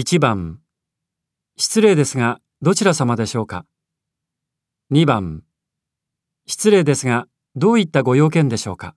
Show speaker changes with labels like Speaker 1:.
Speaker 1: 1番。失礼ですがどちら様でしょうか？2番。失礼ですがどういったご用件でしょうか？